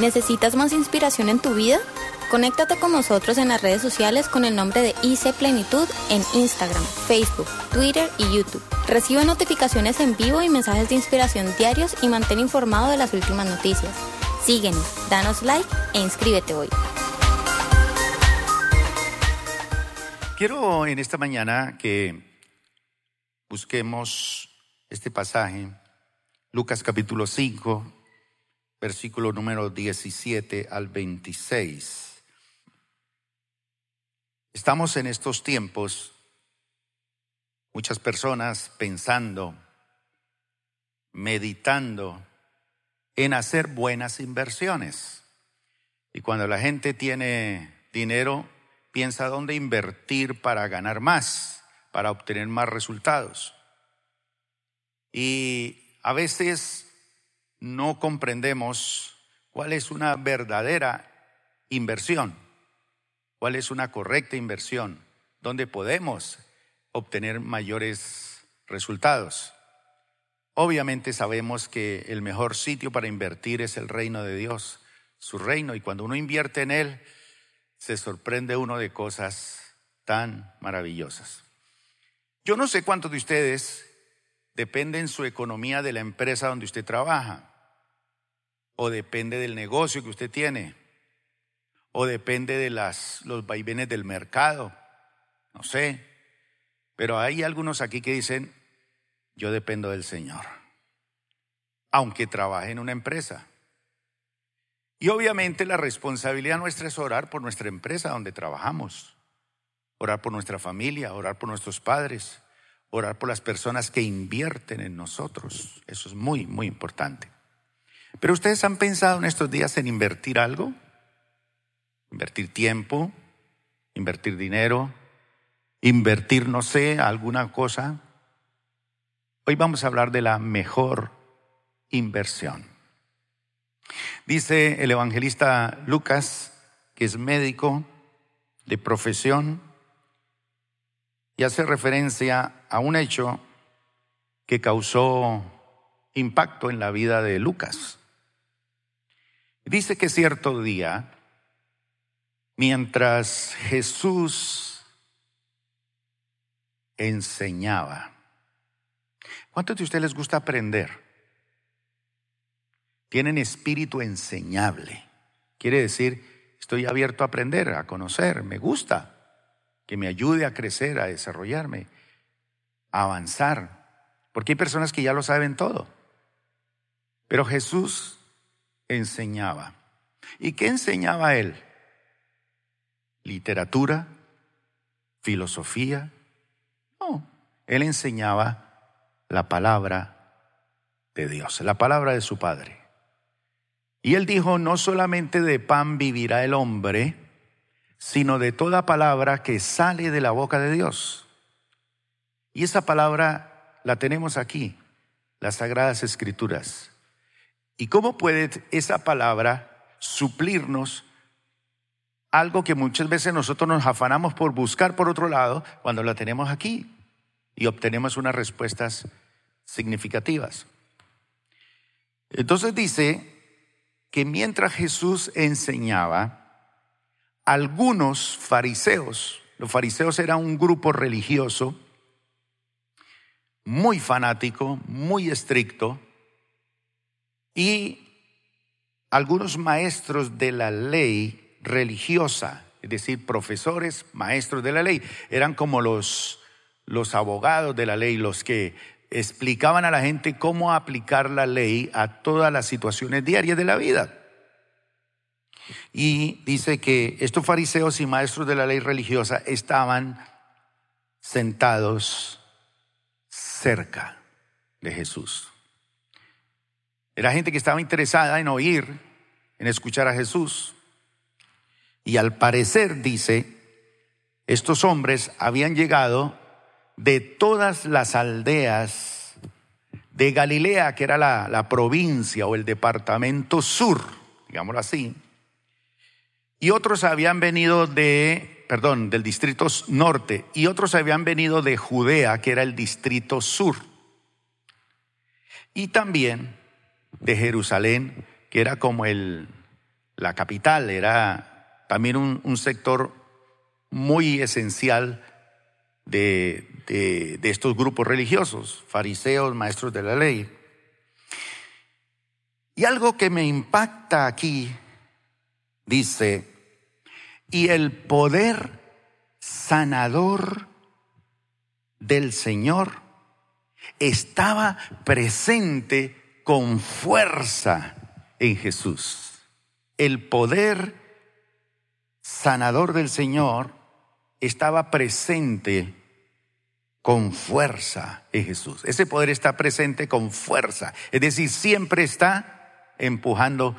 ¿Necesitas más inspiración en tu vida? Conéctate con nosotros en las redes sociales con el nombre de IC Plenitud en Instagram, Facebook, Twitter y YouTube. Recibe notificaciones en vivo y mensajes de inspiración diarios y mantén informado de las últimas noticias. Síguenos, danos like e inscríbete hoy. Quiero en esta mañana que busquemos este pasaje, Lucas capítulo 5, versículo número 17 al 26. Estamos en estos tiempos, muchas personas pensando, meditando en hacer buenas inversiones. Y cuando la gente tiene dinero, piensa dónde invertir para ganar más, para obtener más resultados. Y a veces no comprendemos cuál es una verdadera inversión, cuál es una correcta inversión, donde podemos obtener mayores resultados. Obviamente sabemos que el mejor sitio para invertir es el reino de Dios, su reino, y cuando uno invierte en él, se sorprende uno de cosas tan maravillosas. Yo no sé cuántos de ustedes dependen su economía de la empresa donde usted trabaja o depende del negocio que usted tiene, o depende de las, los vaivenes del mercado, no sé. Pero hay algunos aquí que dicen, yo dependo del Señor, aunque trabaje en una empresa. Y obviamente la responsabilidad nuestra es orar por nuestra empresa donde trabajamos, orar por nuestra familia, orar por nuestros padres, orar por las personas que invierten en nosotros. Eso es muy, muy importante. Pero ustedes han pensado en estos días en invertir algo, invertir tiempo, invertir dinero, invertir, no sé, alguna cosa. Hoy vamos a hablar de la mejor inversión. Dice el evangelista Lucas, que es médico de profesión, y hace referencia a un hecho que causó impacto en la vida de Lucas. Dice que cierto día, mientras Jesús enseñaba, ¿cuántos de ustedes les gusta aprender? Tienen espíritu enseñable. Quiere decir, estoy abierto a aprender, a conocer, me gusta, que me ayude a crecer, a desarrollarme, a avanzar. Porque hay personas que ya lo saben todo. Pero Jesús enseñaba. ¿Y qué enseñaba él? Literatura, filosofía. No, él enseñaba la palabra de Dios, la palabra de su Padre. Y él dijo, no solamente de pan vivirá el hombre, sino de toda palabra que sale de la boca de Dios. Y esa palabra la tenemos aquí, las Sagradas Escrituras. ¿Y cómo puede esa palabra suplirnos algo que muchas veces nosotros nos afanamos por buscar por otro lado cuando la tenemos aquí y obtenemos unas respuestas significativas? Entonces dice que mientras Jesús enseñaba, algunos fariseos, los fariseos eran un grupo religioso muy fanático, muy estricto, y algunos maestros de la ley religiosa, es decir, profesores, maestros de la ley, eran como los, los abogados de la ley, los que explicaban a la gente cómo aplicar la ley a todas las situaciones diarias de la vida. Y dice que estos fariseos y maestros de la ley religiosa estaban sentados cerca de Jesús. Era gente que estaba interesada en oír, en escuchar a Jesús. Y al parecer, dice, estos hombres habían llegado de todas las aldeas de Galilea, que era la, la provincia o el departamento sur, digámoslo así, y otros habían venido de, perdón, del distrito norte, y otros habían venido de Judea, que era el distrito sur. Y también de Jerusalén, que era como el, la capital, era también un, sector muy esencial de, de estos grupos religiosos, fariseos, maestros de la ley. Y algo que me impacta aquí, dice, y el poder sanador del Señor estaba presente con fuerza en Jesús. El poder sanador del Señor estaba presente con fuerza en Jesús. Ese poder está presente con fuerza. Es decir, siempre está empujando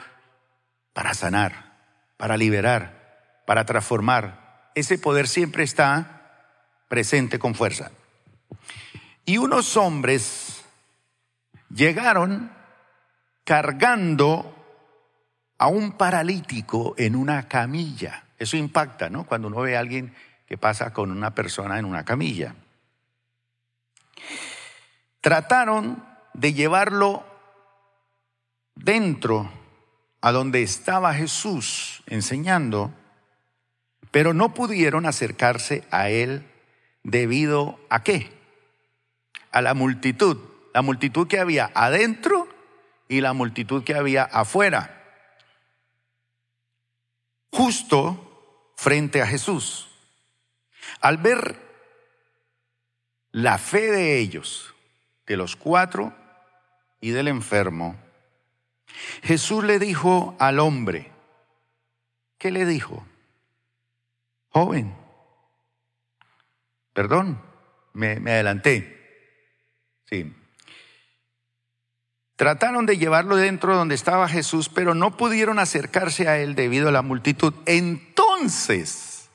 para sanar, para liberar, para transformar. Ese poder siempre está presente con fuerza. Y unos hombres llegaron cargando a un paralítico en una camilla. Eso impacta, ¿no? Cuando uno ve a alguien que pasa con una persona en una camilla. Trataron de llevarlo dentro a donde estaba Jesús enseñando, pero no pudieron acercarse a él debido a qué? a la multitud, la multitud que había adentro y la multitud que había afuera, justo frente a Jesús. Al ver la fe de ellos, de los cuatro y del enfermo, Jesús le dijo al hombre, ¿qué le dijo? Joven, perdón, me, adelanté. Sí. Trataron de llevarlo dentro donde estaba Jesús, pero no pudieron acercarse a él debido a la multitud. Entonces,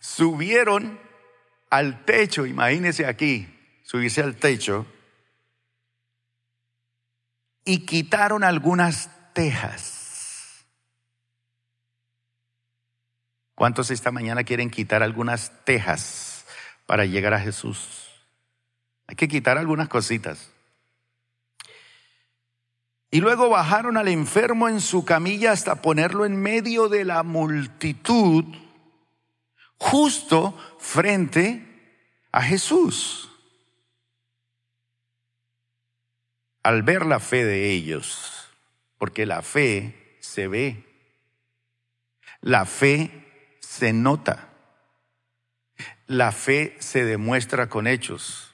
subieron al techo, imagínense aquí, subirse al techo, y quitaron algunas tejas. ¿Cuántos esta mañana quieren quitar algunas tejas para llegar a Jesús? Hay que quitar algunas cositas. Y luego bajaron al enfermo en su camilla hasta ponerlo en medio de la multitud, justo frente a Jesús. Al ver la fe de ellos, porque la fe se ve, la fe se nota, la fe se demuestra con hechos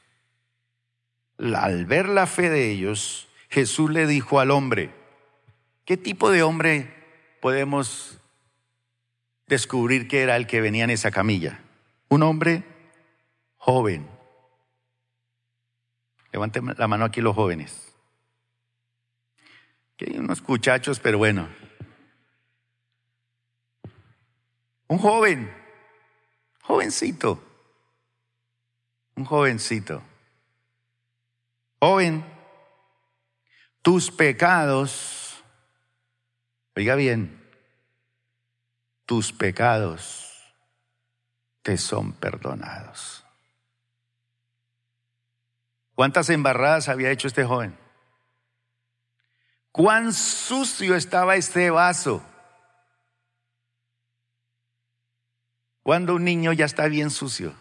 al ver la fe de ellos, Jesús le dijo al hombre, ¿qué tipo de hombre podemos descubrir que era el que venía en esa camilla? Un hombre joven. Levanten la mano aquí los jóvenes. Que hay unos muchachos, pero bueno. Un joven, jovencito, un jovencito. Joven, tus pecados, oiga bien, tus pecados te son perdonados. ¿Cuántas embarradas había hecho este joven? ¿Cuán sucio estaba este vaso? Cuando un niño ya está bien sucio?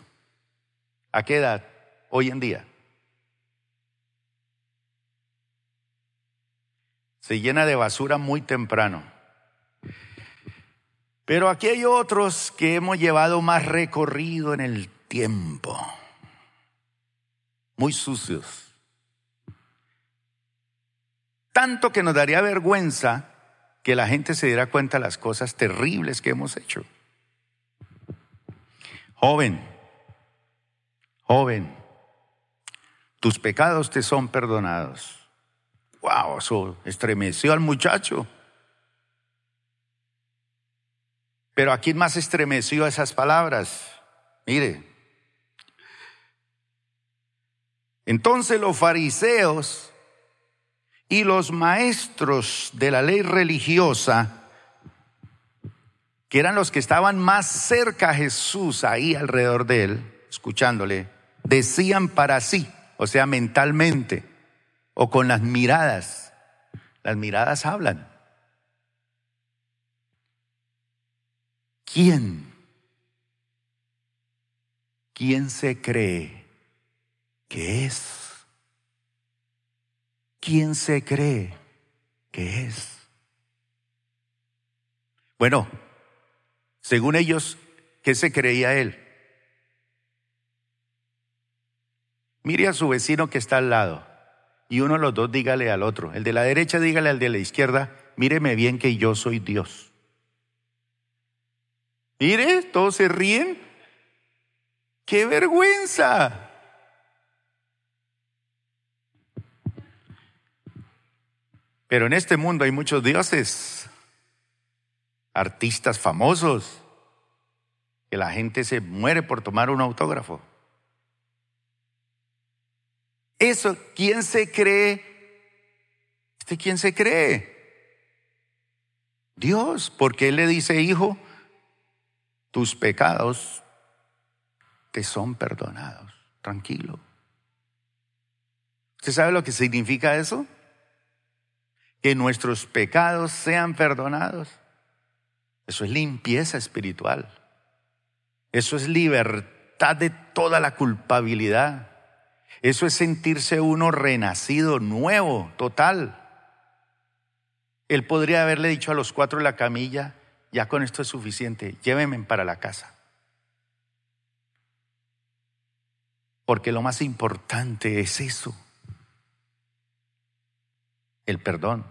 ¿A qué edad? Hoy en día. Se llena de basura muy temprano. Pero aquí hay otros que hemos llevado más recorrido en el tiempo, muy sucios. Tanto que nos daría vergüenza que la gente se diera cuenta de las cosas terribles que hemos hecho. Joven, joven, tus pecados te son perdonados. Wow, eso estremeció al muchacho. Pero aquí más estremeció esas palabras. Mire. Entonces los fariseos y los maestros de la ley religiosa, que eran los que estaban más cerca a Jesús ahí alrededor de él, escuchándole, decían para sí, o sea, mentalmente, o con las miradas. Las miradas hablan. ¿quién? ¿Quién se cree que es? ¿Quién se cree que es? Bueno, según ellos, ¿qué se creía él? Mire a su vecino que está al lado y uno de los dos dígale al otro. El de la derecha dígale al de la izquierda, míreme bien que yo soy Dios. Mire, todos se ríen. ¡Qué vergüenza! Pero en este mundo hay muchos dioses, artistas famosos, que la gente se muere por tomar un autógrafo. Eso, ¿quién se cree? ¿Este quién se cree? Dios, porque Él le dice, hijo, tus pecados te son perdonados. Tranquilo. ¿Usted sabe lo que significa eso? Que nuestros pecados sean perdonados. Eso es limpieza espiritual. Eso es libertad de toda la culpabilidad. Eso es sentirse uno renacido, nuevo, total. Él podría haberle dicho a los cuatro la camilla, ya con esto es suficiente, llévenme para la casa. Porque lo más importante es eso, el perdón.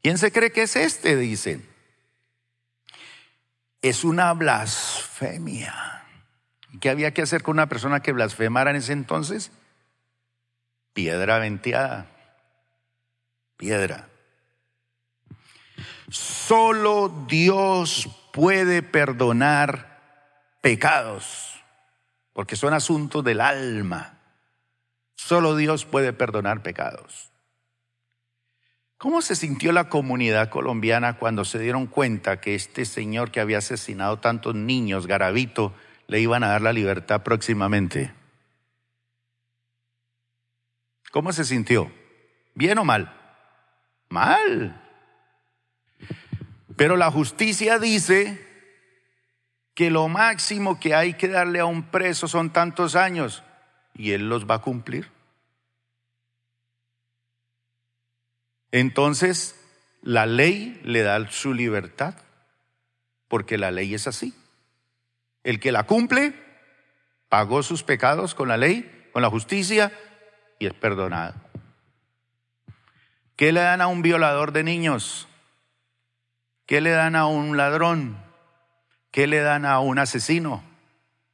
¿Quién se cree que es este? Dicen. Es una blasfemia. ¿Qué había que hacer con una persona que blasfemara en ese entonces? Piedra venteada. Piedra. Solo Dios puede perdonar pecados, porque son asuntos del alma. Solo Dios puede perdonar pecados. ¿Cómo se sintió la comunidad colombiana cuando se dieron cuenta que este señor que había asesinado tantos niños, Garavito, le iban a dar la libertad próximamente. ¿Cómo se sintió? ¿Bien o mal? Mal. Pero la justicia dice que lo máximo que hay que darle a un preso son tantos años y él los va a cumplir. Entonces, la ley le da su libertad, porque la ley es así. El que la cumple, pagó sus pecados con la ley, con la justicia y es perdonado. ¿Qué le dan a un violador de niños? ¿Qué le dan a un ladrón? ¿Qué le dan a un asesino?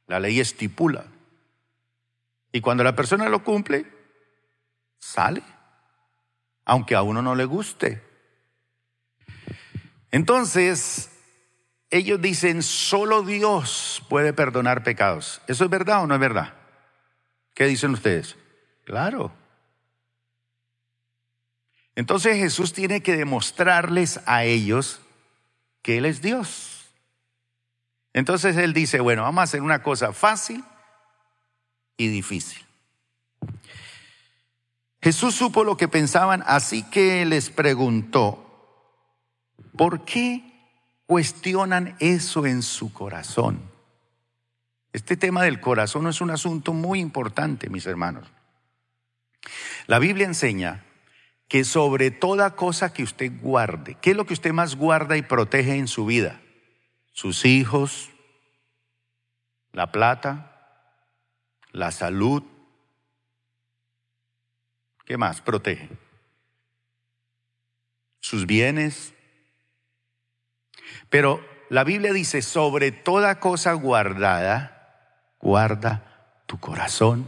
La ley estipula. Y cuando la persona lo cumple, sale, aunque a uno no le guste. Entonces, ellos dicen, solo Dios puede perdonar pecados. ¿Eso es verdad o no es verdad? ¿Qué dicen ustedes? Claro. Entonces Jesús tiene que demostrarles a ellos que Él es Dios. Entonces Él dice, bueno, vamos a hacer una cosa fácil y difícil. Jesús supo lo que pensaban, así que les preguntó, ¿por qué cuestionan eso en su corazón. Este tema del corazón es un asunto muy importante, mis hermanos. La Biblia enseña que sobre toda cosa que usted guarde, ¿qué es lo que usted más guarda y protege en su vida? Sus hijos, la plata, la salud. ¿Qué más protege? Sus bienes, pero la Biblia dice, sobre toda cosa guardada, guarda tu corazón,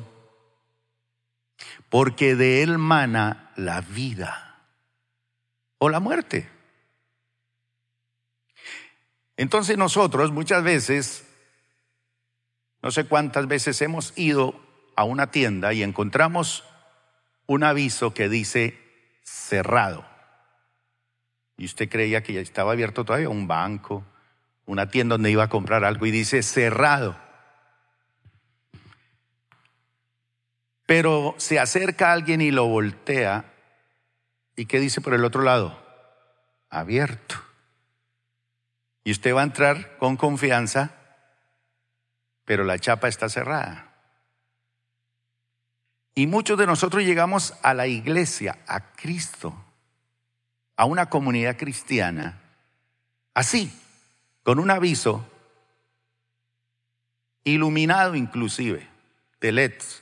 porque de él mana la vida o la muerte. Entonces nosotros muchas veces, no sé cuántas veces hemos ido a una tienda y encontramos un aviso que dice cerrado y usted creía que ya estaba abierto todavía un banco, una tienda donde iba a comprar algo y dice cerrado. Pero se acerca alguien y lo voltea y ¿qué dice por el otro lado? Abierto. Y usted va a entrar con confianza, pero la chapa está cerrada. Y muchos de nosotros llegamos a la iglesia, a Cristo, a una comunidad cristiana, así, con un aviso, iluminado inclusive, de LEDs,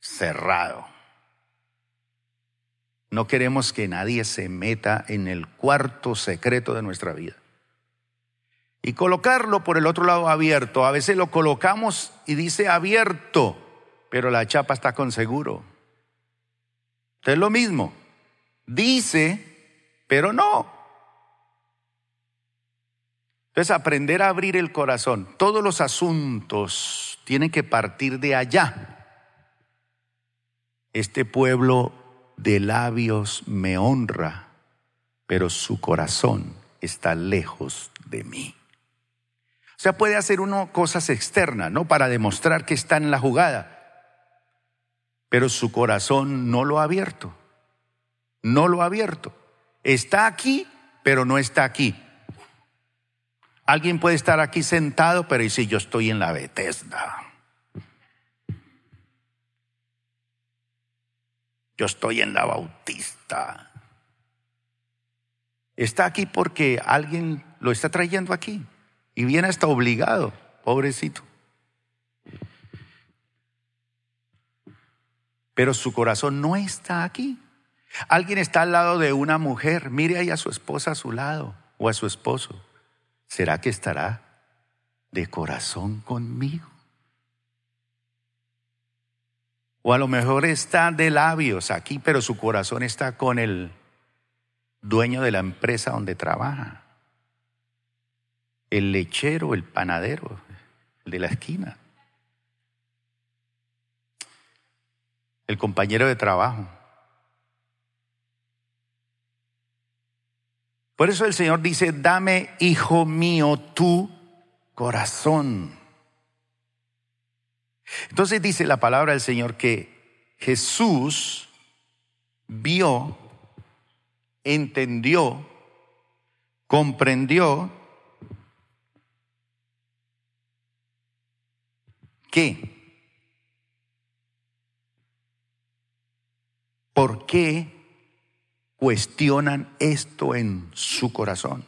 cerrado. No queremos que nadie se meta en el cuarto secreto de nuestra vida. Y colocarlo por el otro lado abierto. A veces lo colocamos y dice abierto, pero la chapa está con seguro. Es lo mismo. Dice, pero no. Entonces, aprender a abrir el corazón. Todos los asuntos tienen que partir de allá. Este pueblo de labios me honra, pero su corazón está lejos de mí. O sea, puede hacer uno cosas externas, ¿no? Para demostrar que está en la jugada, pero su corazón no lo ha abierto. No lo ha abierto. Está aquí, pero no está aquí. Alguien puede estar aquí sentado, pero dice, yo estoy en la Bethesda. Yo estoy en la Bautista. Está aquí porque alguien lo está trayendo aquí y viene hasta obligado, pobrecito. Pero su corazón no está aquí. Alguien está al lado de una mujer, mire ahí a su esposa a su lado o a su esposo. ¿Será que estará de corazón conmigo? O a lo mejor está de labios aquí, pero su corazón está con el dueño de la empresa donde trabaja. El lechero, el panadero, el de la esquina. El compañero de trabajo. Por eso el Señor dice, dame, hijo mío, tu corazón. Entonces dice la palabra del Señor que Jesús vio, entendió, comprendió que ¿Por qué cuestionan esto en su corazón?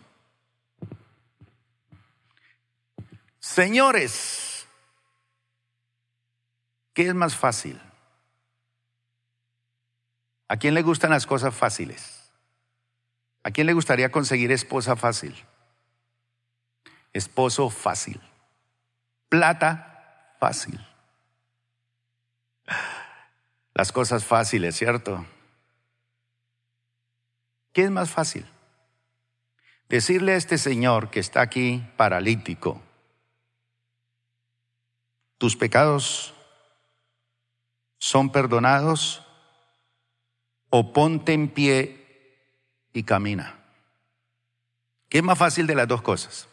Señores, ¿Qué es más fácil? ¿A quién le gustan las cosas fáciles? ¿A quién le gustaría conseguir esposa fácil? Esposo fácil. Plata fácil. Las cosas fáciles, ¿cierto? ¿Qué es más fácil? Decirle a este señor que está aquí paralítico, tus pecados son perdonados o ponte en pie y camina. ¿Qué es más fácil de las dos cosas?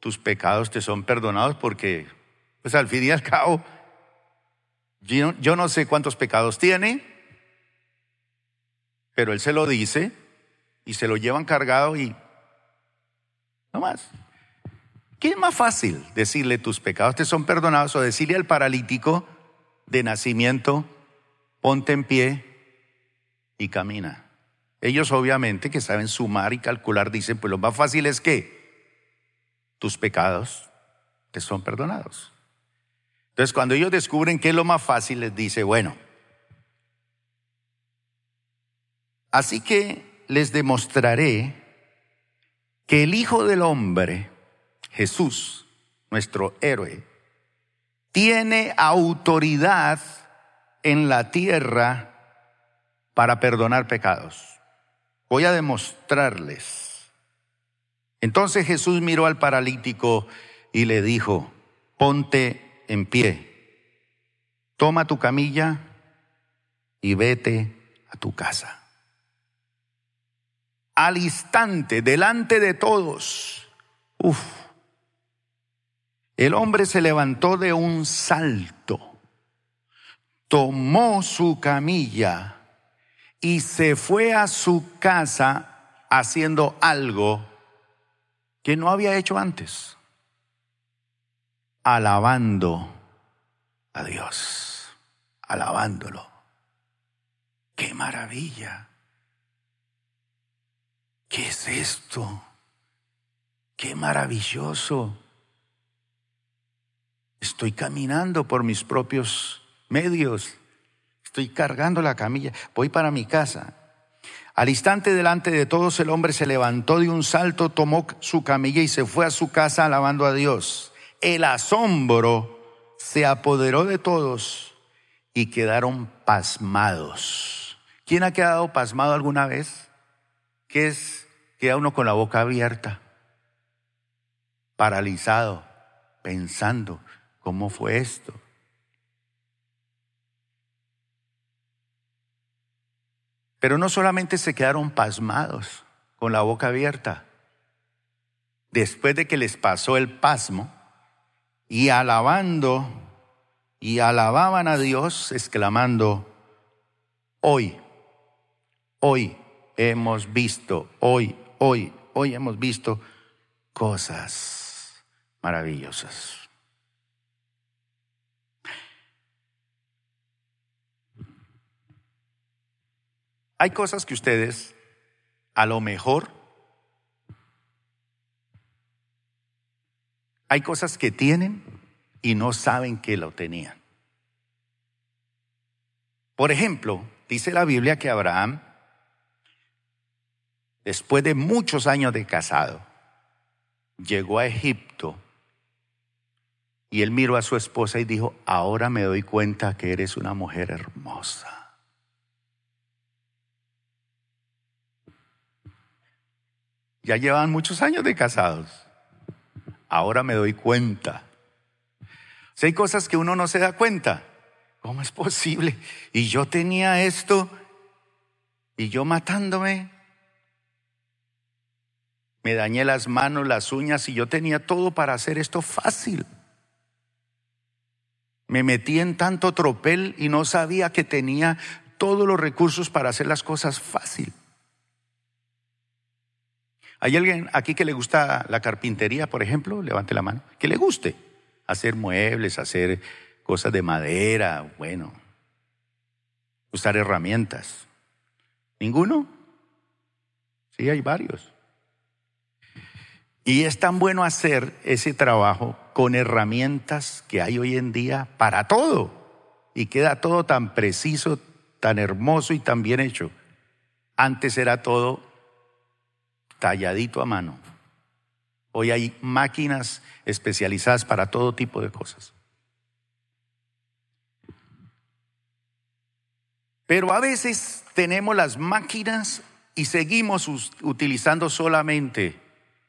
Tus pecados te son perdonados porque, pues al fin y al cabo, yo, no sé cuántos pecados tiene, pero él se lo dice y se lo llevan cargado y no más. ¿Qué es más fácil? Decirle tus pecados te son perdonados o decirle al paralítico de nacimiento, ponte en pie y camina. Ellos obviamente que saben sumar y calcular dicen, pues lo más fácil es que tus pecados te son perdonados. Entonces cuando ellos descubren qué es lo más fácil, les dice, bueno, así que les demostraré que el Hijo del Hombre, Jesús, nuestro héroe, tiene autoridad en la tierra para perdonar pecados. Voy a demostrarles. Entonces Jesús miró al paralítico y le dijo, ponte en pie, toma tu camilla y vete a tu casa al instante, delante de todos. Uf. El hombre se levantó de un salto, tomó su camilla y se fue a su casa haciendo algo que no había hecho antes, alabando a Dios, alabándolo. ¡Qué maravilla! ¿Qué es esto? ¡Qué maravilloso! Estoy caminando por mis propios medios. Estoy cargando la camilla. Voy para mi casa. Al instante delante de todos el hombre se levantó de un salto, tomó su camilla y se fue a su casa alabando a Dios. El asombro se apoderó de todos y quedaron pasmados. ¿Quién ha quedado pasmado alguna vez? ¿Qué es? Queda uno con la boca abierta, paralizado, pensando, ¿cómo fue esto? Pero no solamente se quedaron pasmados, con la boca abierta. Después de que les pasó el pasmo, y alabando, y alababan a Dios, exclamando, hoy, hoy hemos visto, hoy, hoy, hoy hemos visto cosas maravillosas. Hay cosas que ustedes a lo mejor hay cosas que tienen y no saben que lo tenían. Por ejemplo, dice la Biblia que Abraham, después de muchos años de casado, llegó a Egipto y él miró a su esposa y dijo, ahora me doy cuenta que eres una mujer hermosa. Ya llevan muchos años de casados. Ahora me doy cuenta. Si hay cosas que uno no se da cuenta. ¿Cómo es posible? Y yo tenía esto y yo matándome. Me dañé las manos, las uñas y yo tenía todo para hacer esto fácil. Me metí en tanto tropel y no sabía que tenía todos los recursos para hacer las cosas fácil. ¿Hay alguien aquí que le gusta la carpintería, por ejemplo? Levante la mano. Que le guste hacer muebles, hacer cosas de madera, bueno, usar herramientas. ¿Ninguno? Sí, hay varios. Y es tan bueno hacer ese trabajo con herramientas que hay hoy en día para todo. Y queda todo tan preciso, tan hermoso y tan bien hecho. Antes era todo talladito a mano. Hoy hay máquinas especializadas para todo tipo de cosas. Pero a veces tenemos las máquinas y seguimos utilizando solamente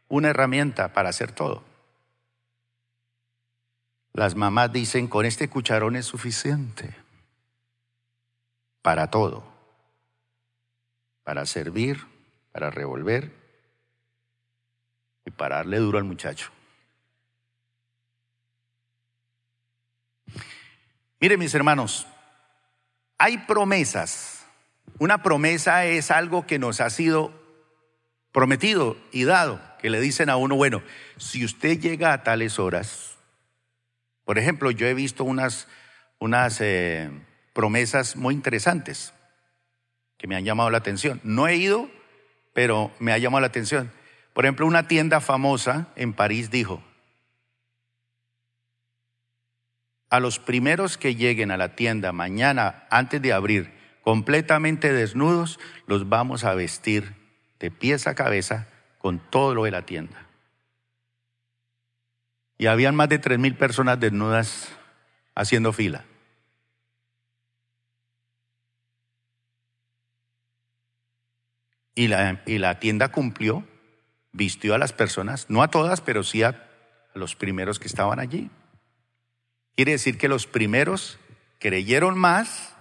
una herramienta para hacer todo. Las mamás dicen, con este cucharón es suficiente para todo, para servir, para revolver, y para darle duro al muchacho. Miren mis hermanos, hay promesas. Una promesa es algo que nos ha sido prometido y dado, que le dicen a uno, bueno, si usted llega a tales horas, por ejemplo, yo he visto unas, unas eh, promesas muy interesantes que me han llamado la atención. No he ido, pero me ha llamado la atención. Por ejemplo, una tienda famosa en París dijo, a los primeros que lleguen a la tienda mañana antes de abrir completamente desnudos, los vamos a vestir de pies a cabeza con todo lo de la tienda. Y habían más de tres mil personas desnudas haciendo fila. Y la, y la tienda cumplió vistió a las personas, no a todas, pero sí a los primeros que estaban allí. Quiere decir que los primeros creyeron más,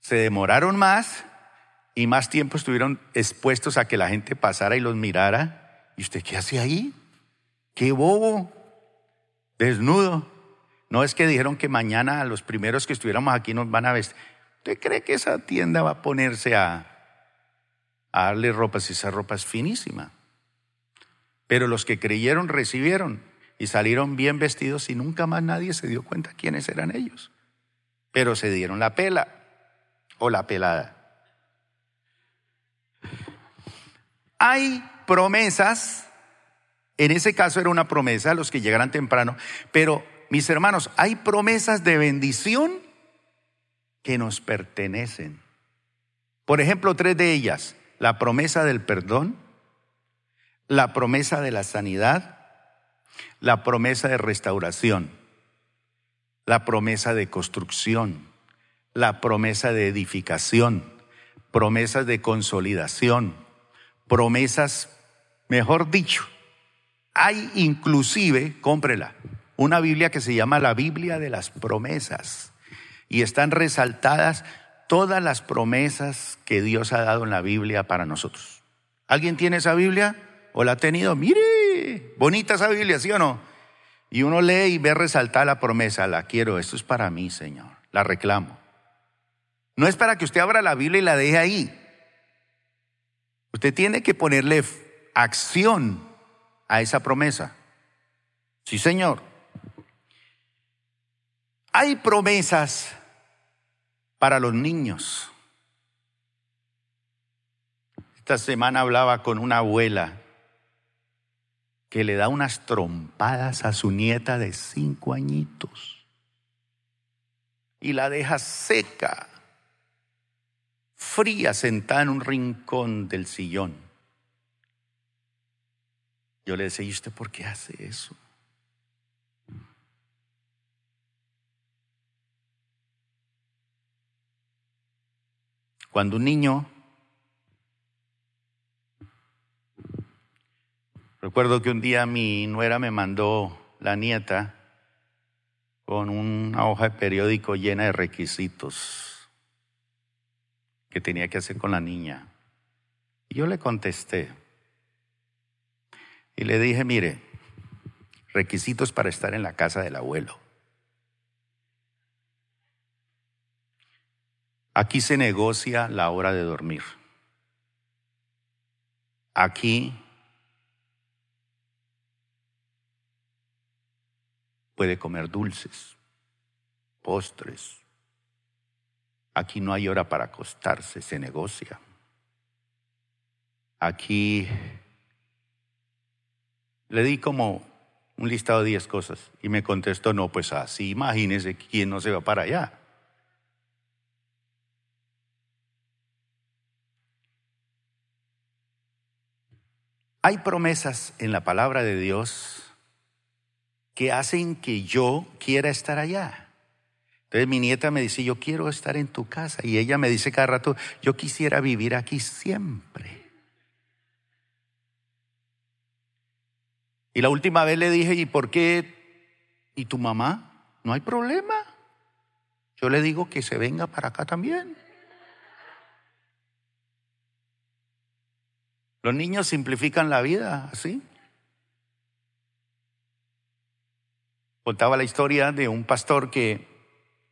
se demoraron más y más tiempo estuvieron expuestos a que la gente pasara y los mirara. ¿Y usted qué hace ahí? ¡Qué bobo! Desnudo. No es que dijeron que mañana a los primeros que estuviéramos aquí nos van a vestir. ¿Usted cree que esa tienda va a ponerse a, a darle ropa si esa ropa es finísima? Pero los que creyeron recibieron y salieron bien vestidos y nunca más nadie se dio cuenta quiénes eran ellos. Pero se dieron la pela o la pelada. Hay promesas, en ese caso era una promesa a los que llegaran temprano, pero mis hermanos, hay promesas de bendición que nos pertenecen. Por ejemplo, tres de ellas, la promesa del perdón, la promesa de la sanidad, la promesa de restauración, la promesa de construcción, la promesa de edificación, promesas de consolidación, promesas, mejor dicho, hay inclusive, cómprela, una Biblia que se llama la Biblia de las promesas y están resaltadas todas las promesas que Dios ha dado en la Biblia para nosotros. ¿Alguien tiene esa Biblia? ¿O la ha tenido? Mire, bonita esa Biblia, ¿sí o no? Y uno lee y ve resaltar la promesa, la quiero, esto es para mí, Señor, la reclamo. No es para que usted abra la Biblia y la deje ahí. Usted tiene que ponerle acción a esa promesa. Sí, Señor. Hay promesas para los niños. Esta semana hablaba con una abuela que le da unas trompadas a su nieta de cinco añitos y la deja seca, fría, sentada en un rincón del sillón. Yo le decía, ¿y usted por qué hace eso? Cuando un niño Recuerdo que un día mi nuera me mandó la nieta con una hoja de periódico llena de requisitos que tenía que hacer con la niña. Y yo le contesté y le dije, mire, requisitos para estar en la casa del abuelo. Aquí se negocia la hora de dormir. Aquí puede comer dulces, postres. Aquí no hay hora para acostarse, se negocia. Aquí le di como un listado de diez cosas y me contestó, no, pues así, imagínese quién no se va para allá. Hay promesas en la palabra de Dios que hacen que yo quiera estar allá. Entonces mi nieta me dice, yo quiero estar en tu casa. Y ella me dice cada rato, yo quisiera vivir aquí siempre. Y la última vez le dije, ¿y por qué? ¿Y tu mamá? No hay problema. Yo le digo que se venga para acá también. Los niños simplifican la vida así. Contaba la historia de un pastor que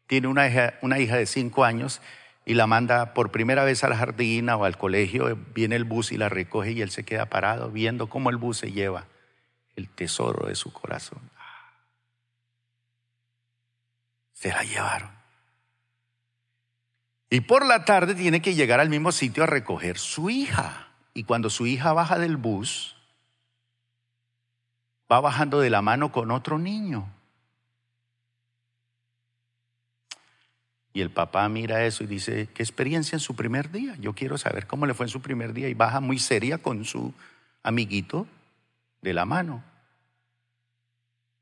tiene una hija, una hija de cinco años y la manda por primera vez a la jardina o al colegio, viene el bus y la recoge y él se queda parado viendo cómo el bus se lleva el tesoro de su corazón. Se la llevaron. Y por la tarde tiene que llegar al mismo sitio a recoger su hija. Y cuando su hija baja del bus, va bajando de la mano con otro niño. Y el papá mira eso y dice, ¿qué experiencia en su primer día? Yo quiero saber cómo le fue en su primer día. Y baja muy seria con su amiguito de la mano.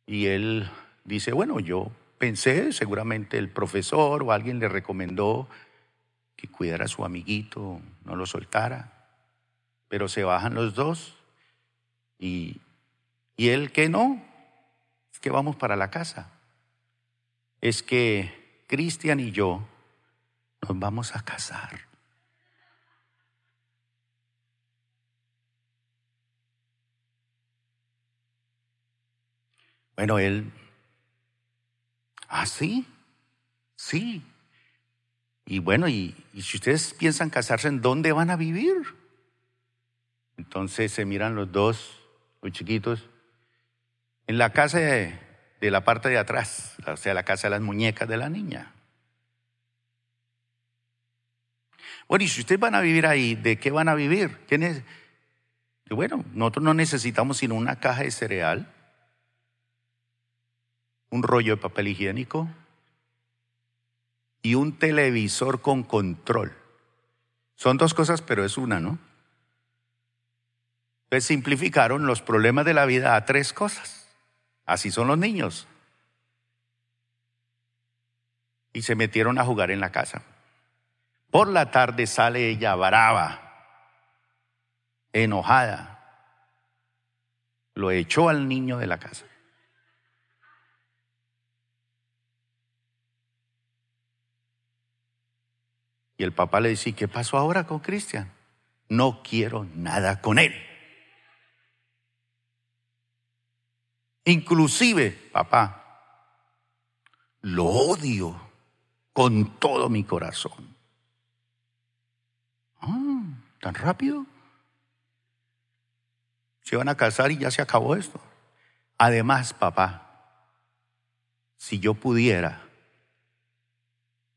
Y él dice, bueno, yo pensé, seguramente el profesor o alguien le recomendó que cuidara a su amiguito, no lo soltara. Pero se bajan los dos y, y él que no, es que vamos para la casa. Es que Cristian y yo nos vamos a casar. Bueno, él, ¿ah, sí? Sí. Y bueno, y, si ustedes piensan casarse, ¿en dónde van a vivir? Entonces se miran los dos, los chiquitos, en la casa de, de la parte de atrás, o sea, la casa de las muñecas de la niña. Bueno, y si ustedes van a vivir ahí, ¿de qué van a vivir? ¿Quién Bueno, nosotros no necesitamos sino una caja de cereal, un rollo de papel higiénico y un televisor con control. Son dos cosas, pero es una, ¿no? Entonces simplificaron los problemas de la vida a tres cosas. Así son los niños. Y se metieron a jugar en la casa. Por la tarde sale ella brava, enojada. Lo echó al niño de la casa. Y el papá le dice, ¿qué pasó ahora con Cristian? No quiero nada con él. Inclusive, papá, lo odio con todo mi corazón. Ah, ¿Tan rápido? Se van a casar y ya se acabó esto. Además, papá, si yo pudiera,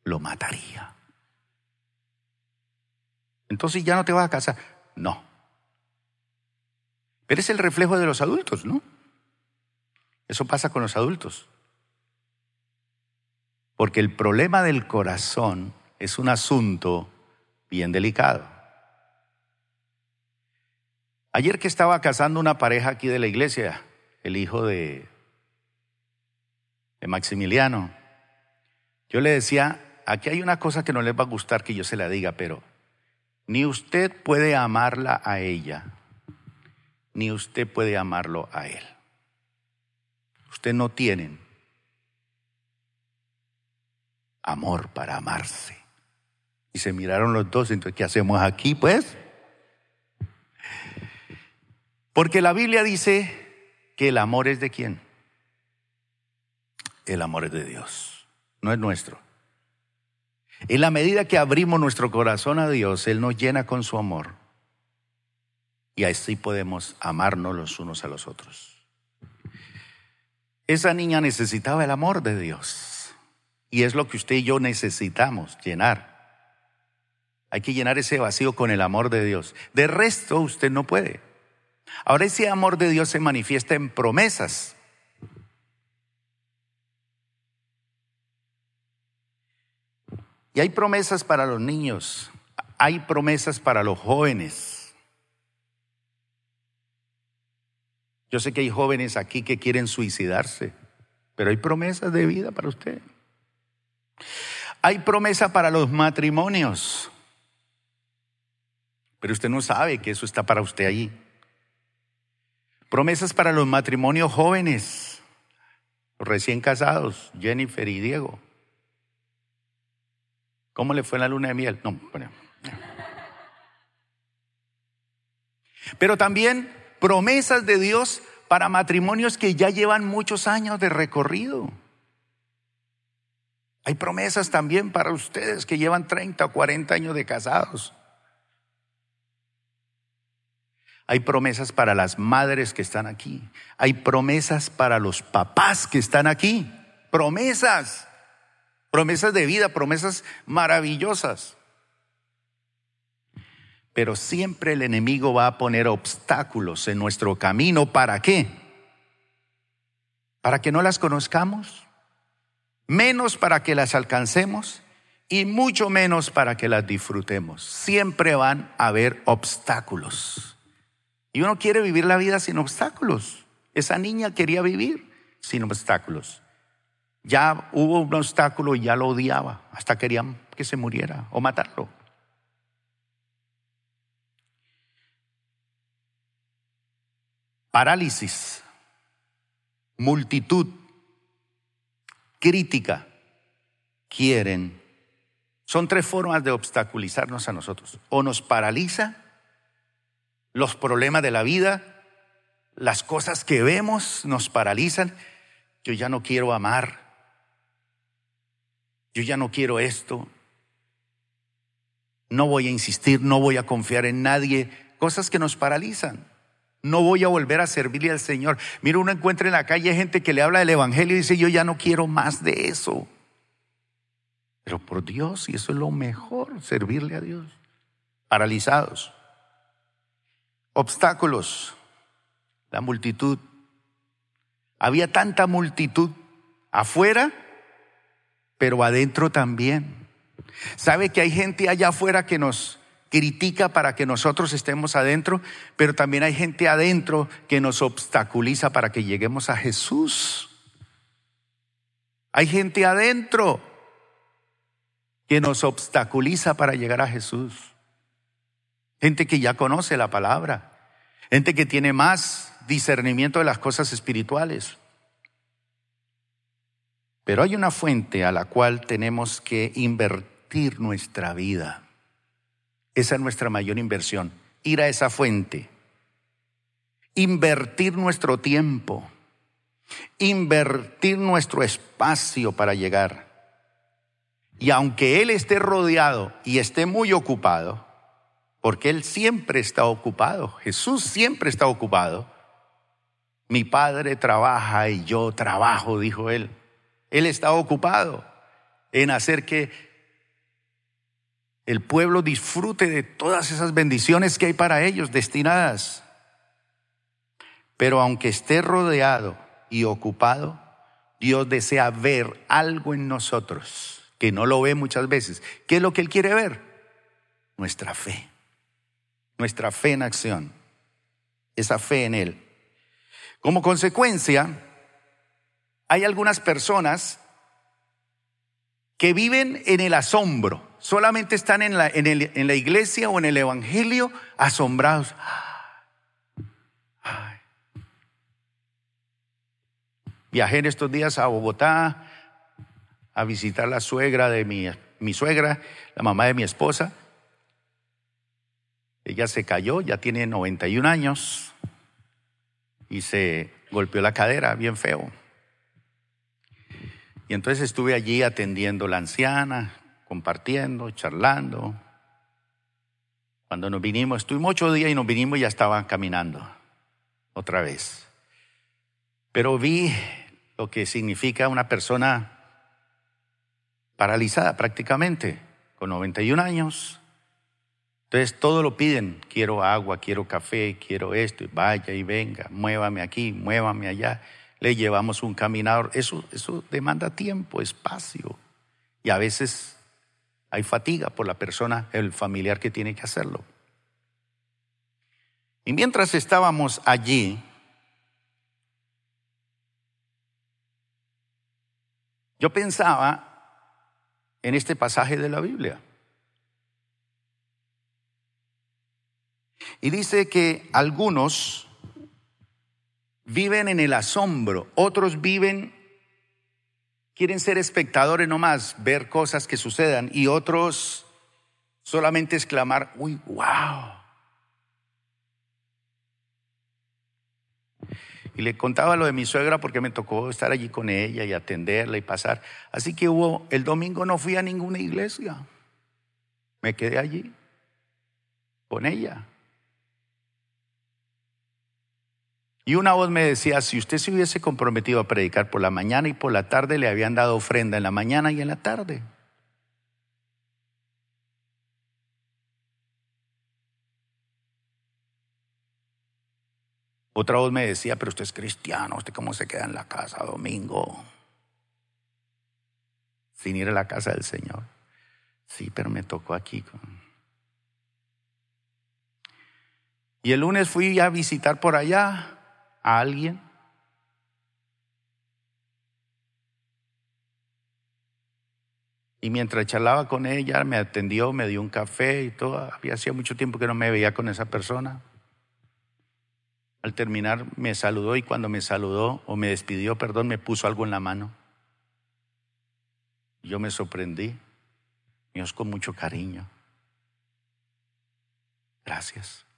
lo mataría. Entonces ya no te vas a casar. No. Pero es el reflejo de los adultos, ¿no? Eso pasa con los adultos. Porque el problema del corazón es un asunto bien delicado. Ayer que estaba casando una pareja aquí de la iglesia, el hijo de, de Maximiliano, yo le decía, aquí hay una cosa que no les va a gustar que yo se la diga, pero ni usted puede amarla a ella, ni usted puede amarlo a él. Usted no tienen amor para amarse. Y se miraron los dos, entonces, ¿qué hacemos aquí, pues? Porque la Biblia dice que el amor es de quién? El amor es de Dios, no es nuestro. En la medida que abrimos nuestro corazón a Dios, Él nos llena con su amor. Y así podemos amarnos los unos a los otros. Esa niña necesitaba el amor de Dios. Y es lo que usted y yo necesitamos, llenar. Hay que llenar ese vacío con el amor de Dios. De resto, usted no puede. Ahora ese amor de Dios se manifiesta en promesas. Y hay promesas para los niños, hay promesas para los jóvenes. Yo sé que hay jóvenes aquí que quieren suicidarse, pero hay promesas de vida para usted. Hay promesa para los matrimonios. Pero usted no sabe que eso está para usted allí. Promesas para los matrimonios jóvenes, recién casados, Jennifer y Diego. ¿Cómo le fue la luna de miel? No, bueno. Pero también promesas de Dios para matrimonios que ya llevan muchos años de recorrido. Hay promesas también para ustedes que llevan 30 o 40 años de casados. Hay promesas para las madres que están aquí. Hay promesas para los papás que están aquí. Promesas. Promesas de vida, promesas maravillosas. Pero siempre el enemigo va a poner obstáculos en nuestro camino. ¿Para qué? Para que no las conozcamos, menos para que las alcancemos y mucho menos para que las disfrutemos. Siempre van a haber obstáculos. Y uno quiere vivir la vida sin obstáculos. Esa niña quería vivir sin obstáculos. Ya hubo un obstáculo y ya lo odiaba. Hasta querían que se muriera o matarlo. Parálisis, multitud, crítica, quieren. Son tres formas de obstaculizarnos a nosotros. O nos paraliza los problemas de la vida, las cosas que vemos nos paralizan. Yo ya no quiero amar. Yo ya no quiero esto. No voy a insistir, no voy a confiar en nadie, cosas que nos paralizan. No voy a volver a servirle al Señor. Mira, uno encuentra en la calle gente que le habla del Evangelio y dice, yo ya no quiero más de eso. Pero por Dios, y eso es lo mejor, servirle a Dios. Paralizados. Obstáculos. La multitud. Había tanta multitud afuera, pero adentro también. ¿Sabe que hay gente allá afuera que nos critica para que nosotros estemos adentro, pero también hay gente adentro que nos obstaculiza para que lleguemos a Jesús. Hay gente adentro que nos obstaculiza para llegar a Jesús. Gente que ya conoce la palabra, gente que tiene más discernimiento de las cosas espirituales. Pero hay una fuente a la cual tenemos que invertir nuestra vida. Esa es nuestra mayor inversión, ir a esa fuente, invertir nuestro tiempo, invertir nuestro espacio para llegar. Y aunque Él esté rodeado y esté muy ocupado, porque Él siempre está ocupado, Jesús siempre está ocupado, mi Padre trabaja y yo trabajo, dijo Él. Él está ocupado en hacer que el pueblo disfrute de todas esas bendiciones que hay para ellos destinadas. Pero aunque esté rodeado y ocupado, Dios desea ver algo en nosotros que no lo ve muchas veces. ¿Qué es lo que Él quiere ver? Nuestra fe. Nuestra fe en acción. Esa fe en Él. Como consecuencia, hay algunas personas que viven en el asombro solamente están en la, en, la iglesia o en el Evangelio asombrados. Viajé en estos días a Bogotá a visitar la suegra de mi, mi suegra, la mamá de mi esposa. Ella se cayó, ya tiene 91 años y se golpeó la cadera bien feo. Y entonces estuve allí atendiendo a la anciana, compartiendo, charlando. Cuando nos vinimos, estuvimos ocho días y nos vinimos y ya estaban caminando otra vez. Pero vi lo que significa una persona paralizada prácticamente, con 91 años. Entonces todo lo piden, quiero agua, quiero café, quiero esto, vaya y venga, muévame aquí, muévame allá. Le llevamos un caminador. Eso, eso demanda tiempo, espacio. Y a veces hay fatiga por la persona, el familiar que tiene que hacerlo. Y mientras estábamos allí, yo pensaba en este pasaje de la Biblia. Y dice que algunos viven en el asombro, otros viven quieren ser espectadores nomás, ver cosas que sucedan y otros solamente exclamar, uy, wow. Y le contaba lo de mi suegra porque me tocó estar allí con ella y atenderla y pasar. Así que hubo, el domingo no fui a ninguna iglesia. Me quedé allí con ella. Y una voz me decía, si usted se hubiese comprometido a predicar por la mañana y por la tarde, le habían dado ofrenda en la mañana y en la tarde. Otra voz me decía, pero usted es cristiano, ¿usted cómo se queda en la casa domingo? Sin ir a la casa del Señor. Sí, pero me tocó aquí. Y el lunes fui a visitar por allá a alguien? Y mientras charlaba con ella, me atendió, me dio un café y todo. Había hacía mucho tiempo que no me veía con esa persona. Al terminar me saludó y cuando me saludó o me despidió, perdón, me puso algo en la mano. Yo me sorprendí. Dios con mucho cariño. Gracias.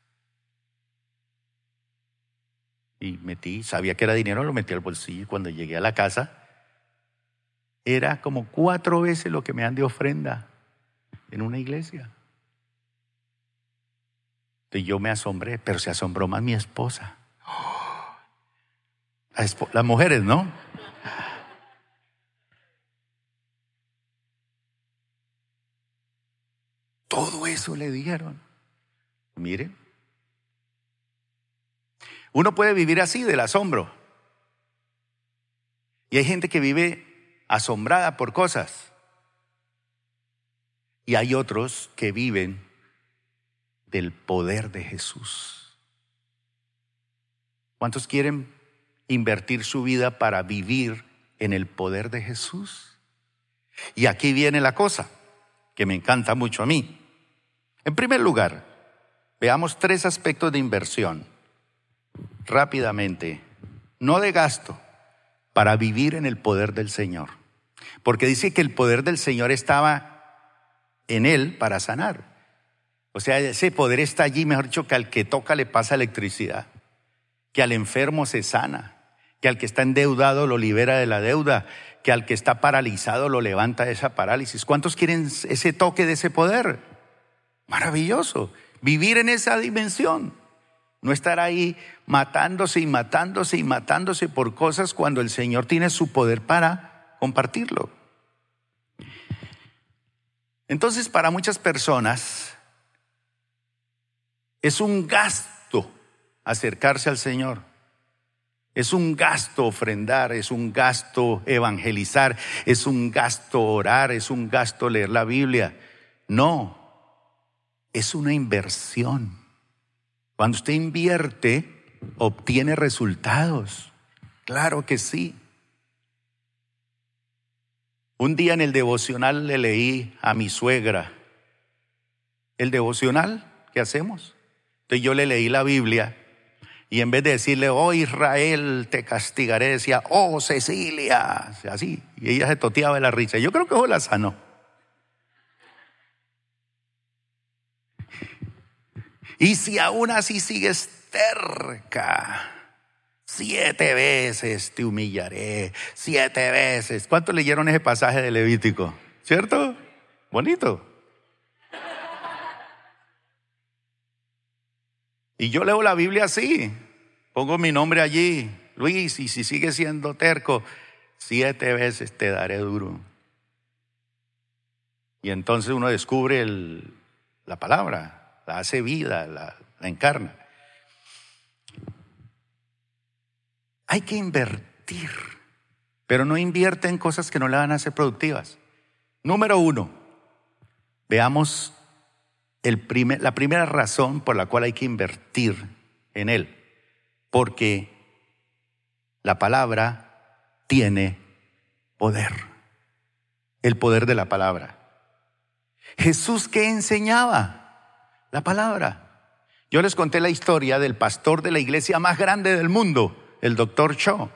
Y metí, sabía que era dinero, lo metí al bolsillo y cuando llegué a la casa era como cuatro veces lo que me dan de ofrenda en una iglesia. Entonces yo me asombré, pero se asombró más mi esposa. Las mujeres, ¿no? Todo eso le dieron. Miren. Uno puede vivir así del asombro. Y hay gente que vive asombrada por cosas. Y hay otros que viven del poder de Jesús. ¿Cuántos quieren invertir su vida para vivir en el poder de Jesús? Y aquí viene la cosa que me encanta mucho a mí. En primer lugar, veamos tres aspectos de inversión rápidamente, no de gasto, para vivir en el poder del Señor. Porque dice que el poder del Señor estaba en él para sanar. O sea, ese poder está allí, mejor dicho, que al que toca le pasa electricidad, que al enfermo se sana, que al que está endeudado lo libera de la deuda, que al que está paralizado lo levanta de esa parálisis. ¿Cuántos quieren ese toque de ese poder? Maravilloso. Vivir en esa dimensión. No estar ahí matándose y matándose y matándose por cosas cuando el Señor tiene su poder para compartirlo. Entonces, para muchas personas es un gasto acercarse al Señor. Es un gasto ofrendar, es un gasto evangelizar, es un gasto orar, es un gasto leer la Biblia. No, es una inversión. Cuando usted invierte, obtiene resultados. Claro que sí. Un día en el devocional le leí a mi suegra. ¿El devocional? ¿Qué hacemos? Entonces yo le leí la Biblia y en vez de decirle, oh Israel, te castigaré, decía, oh Cecilia, así. Y ella se toteaba de la risa. Yo creo que eso la sanó. Y si aún así sigues terca, siete veces te humillaré, siete veces. ¿Cuántos leyeron ese pasaje de Levítico? ¿Cierto? Bonito. Y yo leo la Biblia así, pongo mi nombre allí, Luis, y si sigue siendo terco, siete veces te daré duro. Y entonces uno descubre la palabra, la hace vida, la, encarna. Hay que invertir, pero no invierte en cosas que no le van a ser productivas. Número uno, veamos el la primera razón por la cual hay que invertir en él, porque la palabra tiene poder, el poder de la palabra. Jesús qué enseñaba? La palabra. Yo les conté la historia del pastor de la iglesia más grande del mundo, el doctor Cho,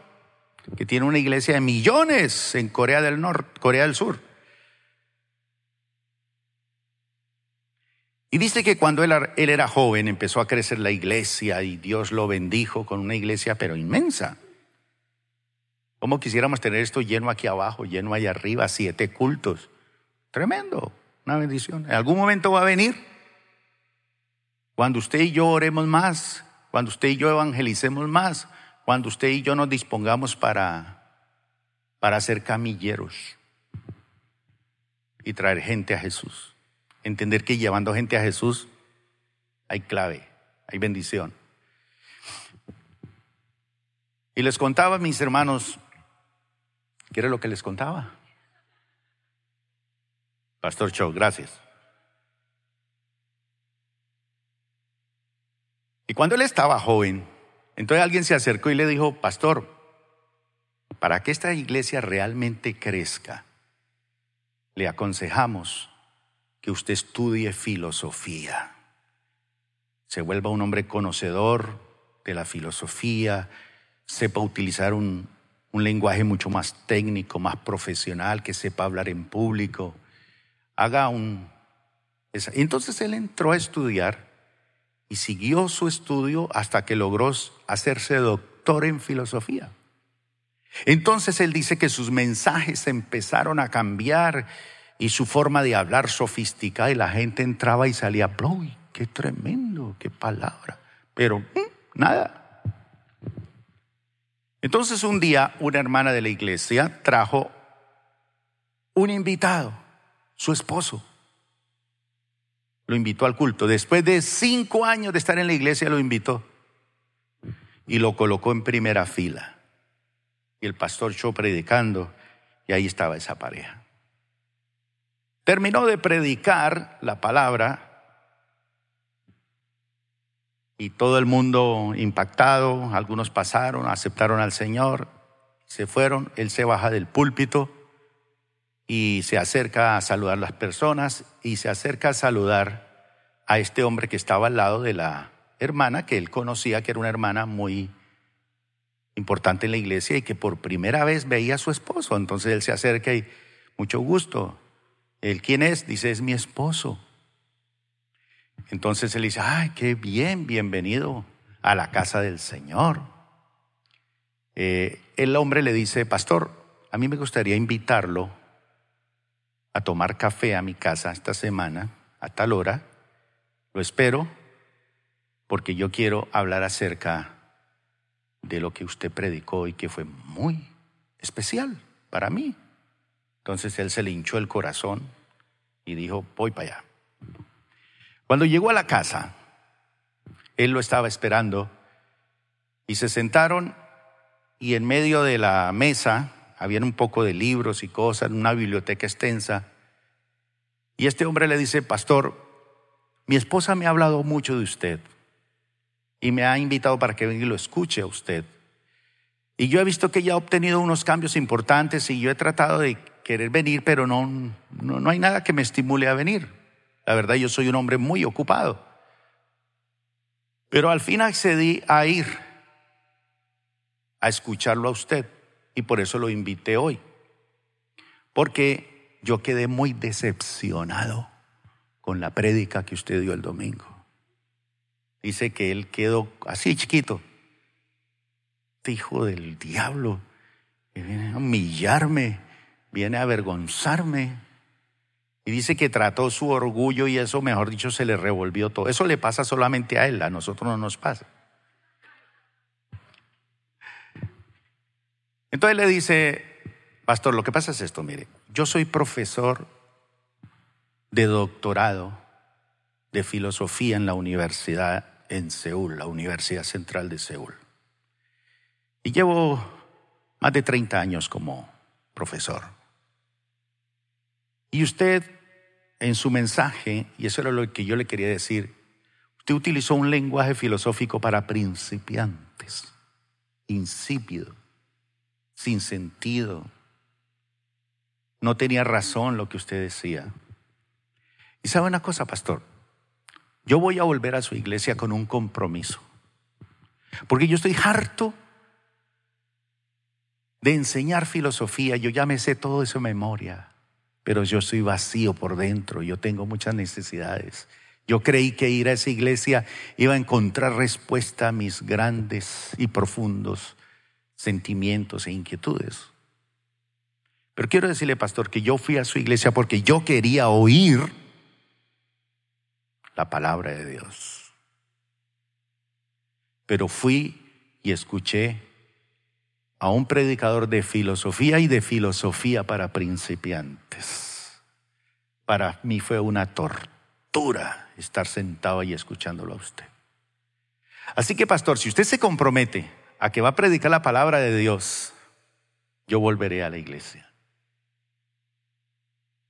que tiene una iglesia de millones en Corea del Norte, Corea del Sur. Y dice que cuando él, era joven empezó a crecer la iglesia y Dios lo bendijo con una iglesia pero inmensa. ¿Cómo quisiéramos tener esto lleno aquí abajo, lleno allá arriba, siete cultos? Tremendo, una bendición. En algún momento va a venir cuando usted y yo oremos más, cuando usted y yo evangelicemos más, cuando usted y yo nos dispongamos para, para ser camilleros y traer gente a Jesús. Entender que llevando gente a Jesús hay clave, hay bendición. Y les contaba mis hermanos, ¿qué lo que les contaba? Pastor Cho, gracias. Y cuando él estaba joven, entonces alguien se acercó y le dijo, pastor, para que esta iglesia realmente crezca, le aconsejamos que usted estudie filosofía, se vuelva un hombre conocedor de la filosofía, sepa utilizar un, un lenguaje mucho más técnico, más profesional, que sepa hablar en público, haga un... Entonces él entró a estudiar y siguió su estudio hasta que logró hacerse doctor en filosofía. Entonces él dice que sus mensajes empezaron a cambiar y su forma de hablar sofisticada y la gente entraba y salía, ¡Uy, qué tremendo! qué palabra. Pero mm, nada. Entonces un día una hermana de la iglesia trajo un invitado, su esposo. Lo invitó al culto. Después de cinco años de estar en la iglesia, lo invitó y lo colocó en primera fila. Y el pastor yo predicando y ahí estaba esa pareja. Terminó de predicar la palabra y todo el mundo impactado, algunos pasaron, aceptaron al Señor, se fueron, él se baja del púlpito y se acerca a saludar a las personas y se acerca a saludar a este hombre que estaba al lado de la hermana, que él conocía que era una hermana muy importante en la iglesia y que por primera vez veía a su esposo. Entonces él se acerca y, mucho gusto. ¿Él quién es? Dice, es mi esposo. Entonces él dice, ay, qué bien, bienvenido a la casa del Señor. Eh, el hombre le dice, pastor, a mí me gustaría invitarlo a tomar café a mi casa esta semana, a tal hora. Lo espero porque yo quiero hablar acerca de lo que usted predicó y que fue muy especial para mí. Entonces él se le hinchó el corazón y dijo, voy para allá. Cuando llegó a la casa, él lo estaba esperando y se sentaron y en medio de la mesa habían un poco de libros y cosas, una biblioteca extensa. Y este hombre le dice, pastor, mi esposa me ha hablado mucho de usted y me ha invitado para que venga y lo escuche a usted. Y yo he visto que ella ha obtenido unos cambios importantes y yo he tratado de querer venir, pero no, no, no hay nada que me estimule a venir. La verdad, yo soy un hombre muy ocupado. Pero al fin accedí a ir a escucharlo a usted y por eso lo invité hoy. Porque yo quedé muy decepcionado con la prédica que usted dio el domingo. Dice que él quedó así chiquito. Este hijo del diablo, viene a humillarme, viene a avergonzarme. Y dice que trató su orgullo y eso, mejor dicho, se le revolvió todo. Eso le pasa solamente a él, a nosotros no nos pasa. Entonces le dice, pastor, lo que pasa es esto, mire, yo soy profesor de doctorado de filosofía en la universidad en Seúl, la Universidad Central de Seúl. Y llevo más de 30 años como profesor. Y usted, en su mensaje, y eso era lo que yo le quería decir, usted utilizó un lenguaje filosófico para principiantes, insípido, sin sentido. No tenía razón lo que usted decía. Y sabe una cosa, pastor, yo voy a volver a su iglesia con un compromiso. Porque yo estoy harto de enseñar filosofía. Yo ya me sé todo eso en memoria. Pero yo estoy vacío por dentro. Yo tengo muchas necesidades. Yo creí que ir a esa iglesia iba a encontrar respuesta a mis grandes y profundos sentimientos e inquietudes. Pero quiero decirle, pastor, que yo fui a su iglesia porque yo quería oír la palabra de Dios. Pero fui y escuché a un predicador de filosofía y de filosofía para principiantes. Para mí fue una tortura estar sentado ahí escuchándolo a usted. Así que, pastor, si usted se compromete a que va a predicar la palabra de Dios, yo volveré a la iglesia.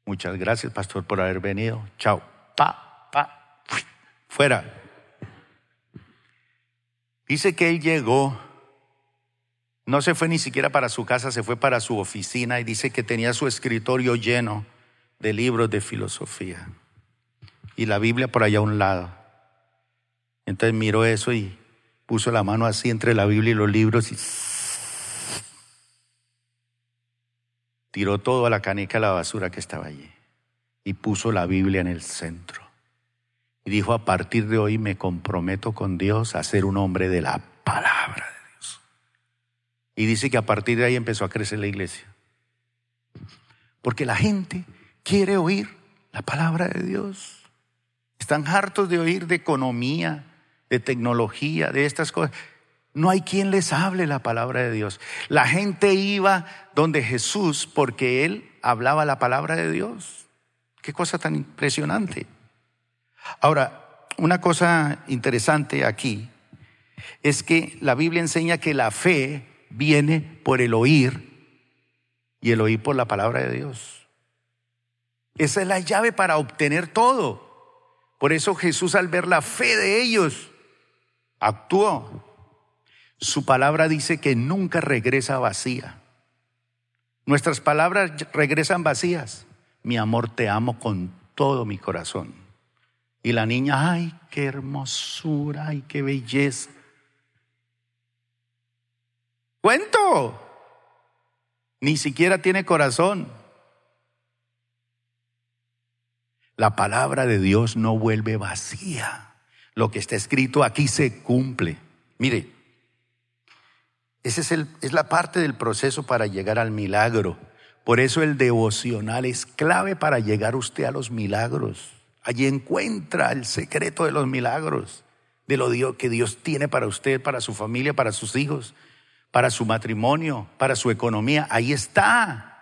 Muchas gracias, pastor, por haber venido. Chao. Pa, pa fuera. Dice que él llegó, no se fue ni siquiera para su casa, se fue para su oficina y dice que tenía su escritorio lleno de libros de filosofía y la Biblia por allá a un lado. Entonces miró eso y puso la mano así entre la Biblia y los libros y tiró todo a la caneca a la basura que estaba allí y puso la Biblia en el centro. Y dijo, a partir de hoy me comprometo con Dios a ser un hombre de la palabra de Dios. Y dice que a partir de ahí empezó a crecer la iglesia. Porque la gente quiere oír la palabra de Dios. Están hartos de oír de economía, de tecnología, de estas cosas. No hay quien les hable la palabra de Dios. La gente iba donde Jesús porque él hablaba la palabra de Dios. Qué cosa tan impresionante. Ahora, una cosa interesante aquí es que la Biblia enseña que la fe viene por el oír y el oír por la palabra de Dios. Esa es la llave para obtener todo. Por eso Jesús al ver la fe de ellos, actuó. Su palabra dice que nunca regresa vacía. Nuestras palabras regresan vacías. Mi amor, te amo con todo mi corazón. Y la niña, ay, qué hermosura, ay, qué belleza. Cuento. Ni siquiera tiene corazón. La palabra de Dios no vuelve vacía. Lo que está escrito aquí se cumple. Mire, esa es, es la parte del proceso para llegar al milagro. Por eso el devocional es clave para llegar usted a los milagros. Allí encuentra el secreto de los milagros, de lo que Dios tiene para usted, para su familia, para sus hijos, para su matrimonio, para su economía. Ahí está.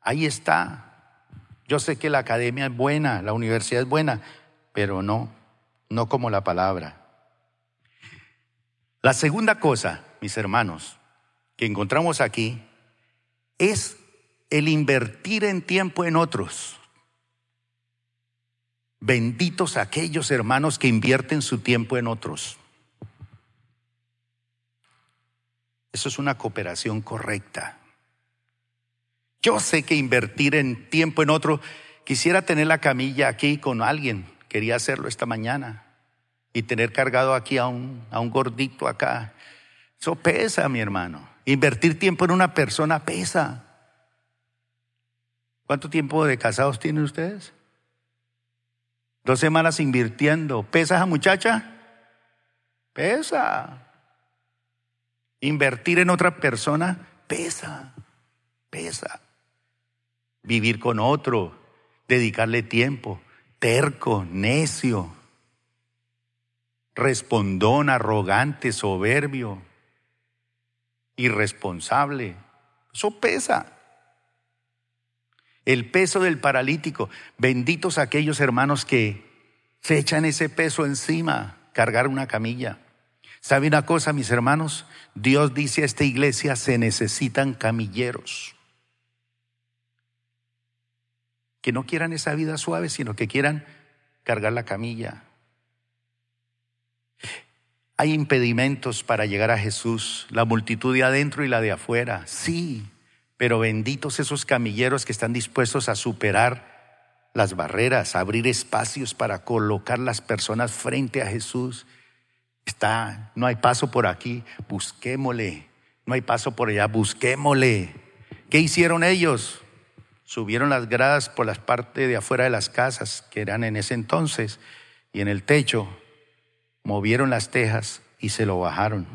Ahí está. Yo sé que la academia es buena, la universidad es buena, pero no, no como la palabra. La segunda cosa, mis hermanos, que encontramos aquí es el invertir en tiempo en otros. Benditos aquellos hermanos que invierten su tiempo en otros. Eso es una cooperación correcta. Yo sé que invertir en tiempo en otro, quisiera tener la camilla aquí con alguien, quería hacerlo esta mañana, y tener cargado aquí a un, a un gordito acá. Eso pesa, mi hermano. Invertir tiempo en una persona pesa. ¿Cuánto tiempo de casados tienen ustedes? Dos semanas invirtiendo. ¿Pesa esa muchacha? Pesa. Invertir en otra persona pesa, pesa. Vivir con otro, dedicarle tiempo, terco, necio, respondón, arrogante, soberbio, irresponsable. Eso pesa. El peso del paralítico. Benditos aquellos hermanos que se echan ese peso encima, cargar una camilla. ¿Sabe una cosa, mis hermanos? Dios dice a esta iglesia, se necesitan camilleros. Que no quieran esa vida suave, sino que quieran cargar la camilla. Hay impedimentos para llegar a Jesús, la multitud de adentro y la de afuera, sí, pero benditos esos camilleros que están dispuestos a superar las barreras, a abrir espacios para colocar las personas frente a Jesús. Está, no hay paso por aquí, busquémosle. No hay paso por allá, busquémosle. ¿Qué hicieron ellos? Subieron las gradas por las partes de afuera de las casas, que eran en ese entonces, y en el techo movieron las tejas y se lo bajaron.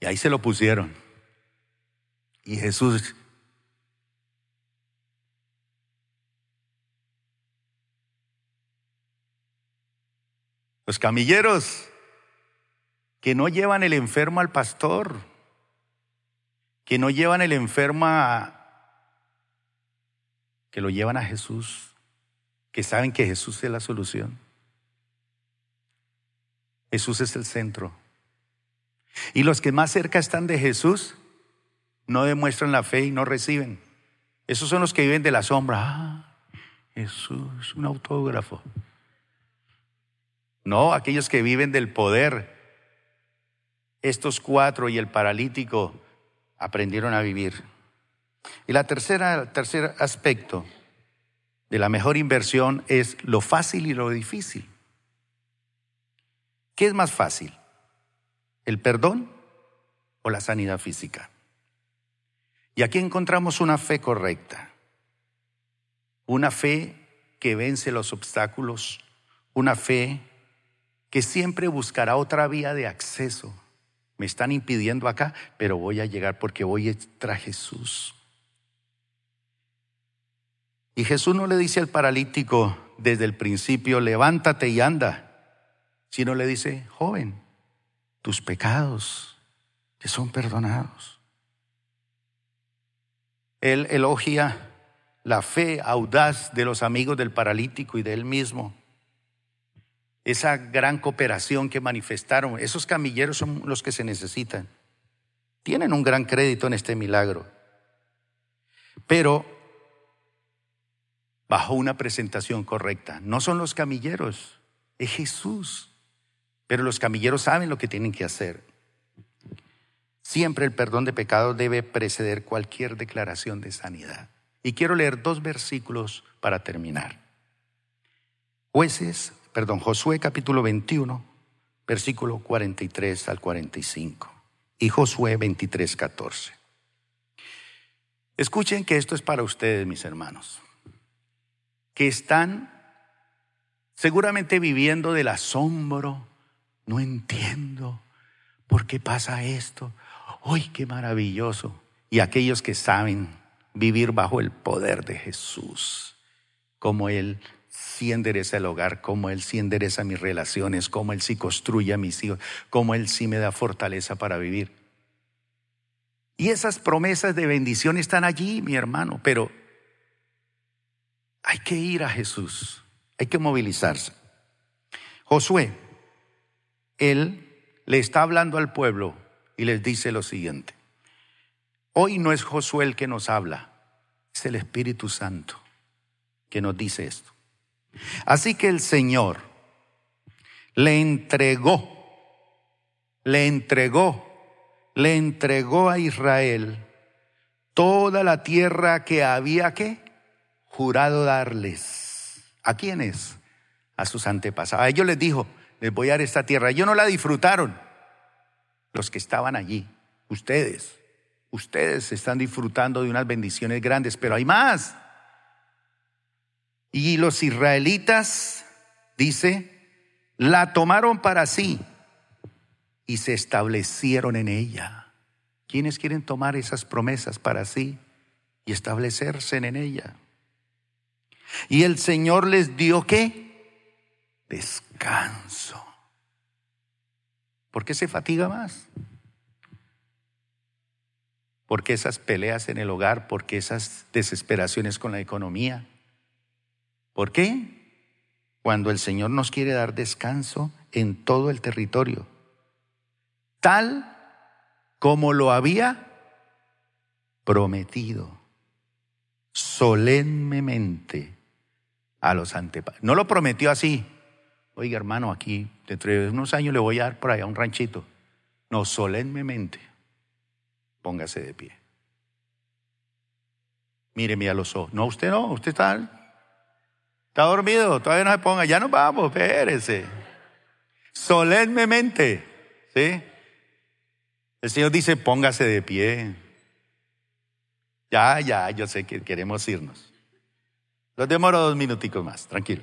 Y ahí se lo pusieron. Y Jesús Los camilleros que no llevan el enfermo al pastor, que no llevan el enfermo a, que lo llevan a Jesús que saben que Jesús es la solución. Jesús es el centro. Y los que más cerca están de Jesús no demuestran la fe y no reciben. Esos son los que viven de la sombra. Ah, Jesús, un autógrafo. No, aquellos que viven del poder. Estos cuatro y el paralítico aprendieron a vivir. Y la tercera, el tercer aspecto de la mejor inversión es lo fácil y lo difícil. ¿Qué es más fácil? ¿El perdón o la sanidad física? Y aquí encontramos una fe correcta, una fe que vence los obstáculos, una fe que siempre buscará otra vía de acceso. Me están impidiendo acá, pero voy a llegar porque voy tras Jesús. Y Jesús no le dice al paralítico desde el principio, levántate y anda, sino le dice, joven, tus pecados te son perdonados. Él elogia la fe audaz de los amigos del paralítico y de él mismo. Esa gran cooperación que manifestaron, esos camilleros son los que se necesitan. Tienen un gran crédito en este milagro. Pero bajo una presentación correcta. No son los camilleros, es Jesús. Pero los camilleros saben lo que tienen que hacer. Siempre el perdón de pecados debe preceder cualquier declaración de sanidad. Y quiero leer dos versículos para terminar. Jueces, perdón, Josué capítulo 21, versículo 43 al 45 y Josué 23, 14. Escuchen que esto es para ustedes, mis hermanos, que están seguramente viviendo del asombro, no entiendo por qué pasa esto, ¡ay, qué maravilloso! Y aquellos que saben vivir bajo el poder de Jesús, como Él sí endereza el hogar, como Él sí endereza mis relaciones, como Él sí construye a mis hijos, como Él sí me da fortaleza para vivir. Y esas promesas de bendición están allí, mi hermano, pero hay que ir a Jesús, hay que movilizarse. Josué, Él le está hablando al pueblo y les dice lo siguiente. Hoy no es Josué el que nos habla, es el Espíritu Santo que nos dice esto. Así que el Señor le entregó, le entregó, le entregó a Israel toda la tierra que había que jurado darles. ¿A quiénes? A sus antepasados. A ellos les dijo, les voy a dar esta tierra. Ellos no la disfrutaron. Los que estaban allí, ustedes. Ustedes están disfrutando de unas bendiciones grandes, pero hay más. Y los israelitas, dice, la tomaron para sí y se establecieron en ella. ¿Quiénes quieren tomar esas promesas para sí y establecerse en ella? Y el Señor les dio qué? Descanso. ¿Por qué se fatiga más? ¿Por qué esas peleas en el hogar? ¿Por qué esas desesperaciones con la economía? ¿Por qué? Cuando el Señor nos quiere dar descanso en todo el territorio, tal como lo había prometido solemnemente a los antepasados. No lo prometió así. Oiga, hermano, aquí dentro de unos años le voy a dar por allá un ranchito. No, solemnemente Póngase de pie. Míreme a los ojos. No, usted no, usted está, está dormido, todavía no se ponga, ya nos vamos, espérese. Solemnemente, ¿sí? El Señor dice, póngase de pie. Ya, ya, yo sé que queremos irnos. Los demoro dos minuticos más, tranquilo,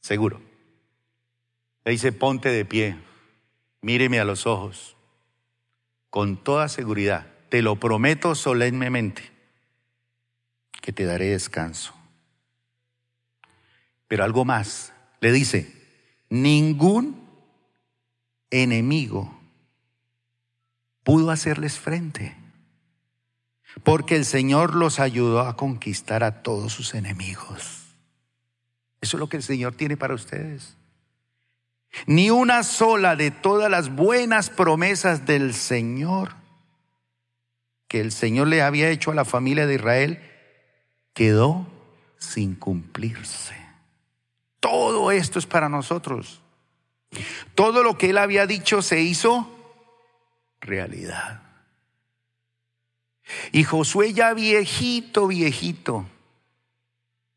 seguro. Le dice, ponte de pie, míreme a los ojos con toda seguridad, te lo prometo solemnemente, que te daré descanso. Pero algo más, le dice, ningún enemigo pudo hacerles frente, porque el Señor los ayudó a conquistar a todos sus enemigos. Eso es lo que el Señor tiene para ustedes. Ni una sola de todas las buenas promesas del Señor que el Señor le había hecho a la familia de Israel quedó sin cumplirse. Esto es para nosotros. Todo lo que él había dicho se hizo realidad. Y Josué ya viejito, viejito,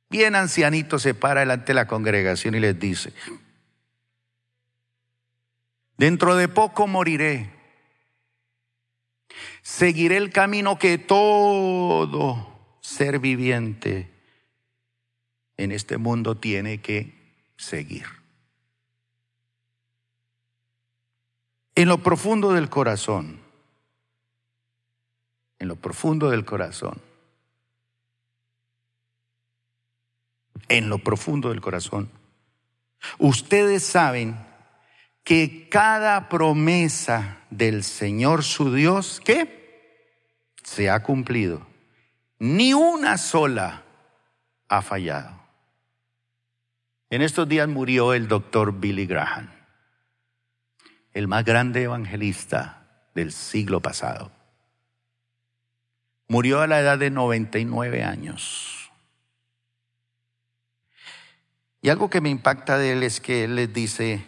bien ancianito, se para delante de la congregación y les dice, Dentro de poco moriré. Seguiré el camino que todo ser viviente en este mundo tiene que seguir. En lo profundo del corazón, en lo profundo del corazón, en lo profundo del corazón. Ustedes saben que cada promesa del Señor su Dios, ¿qué? Se ha cumplido. Ni una sola ha fallado. En estos días murió el doctor Billy Graham, el más grande evangelista del siglo pasado. Murió a la edad de 99 años. Y algo que me impacta de él es que él les dice,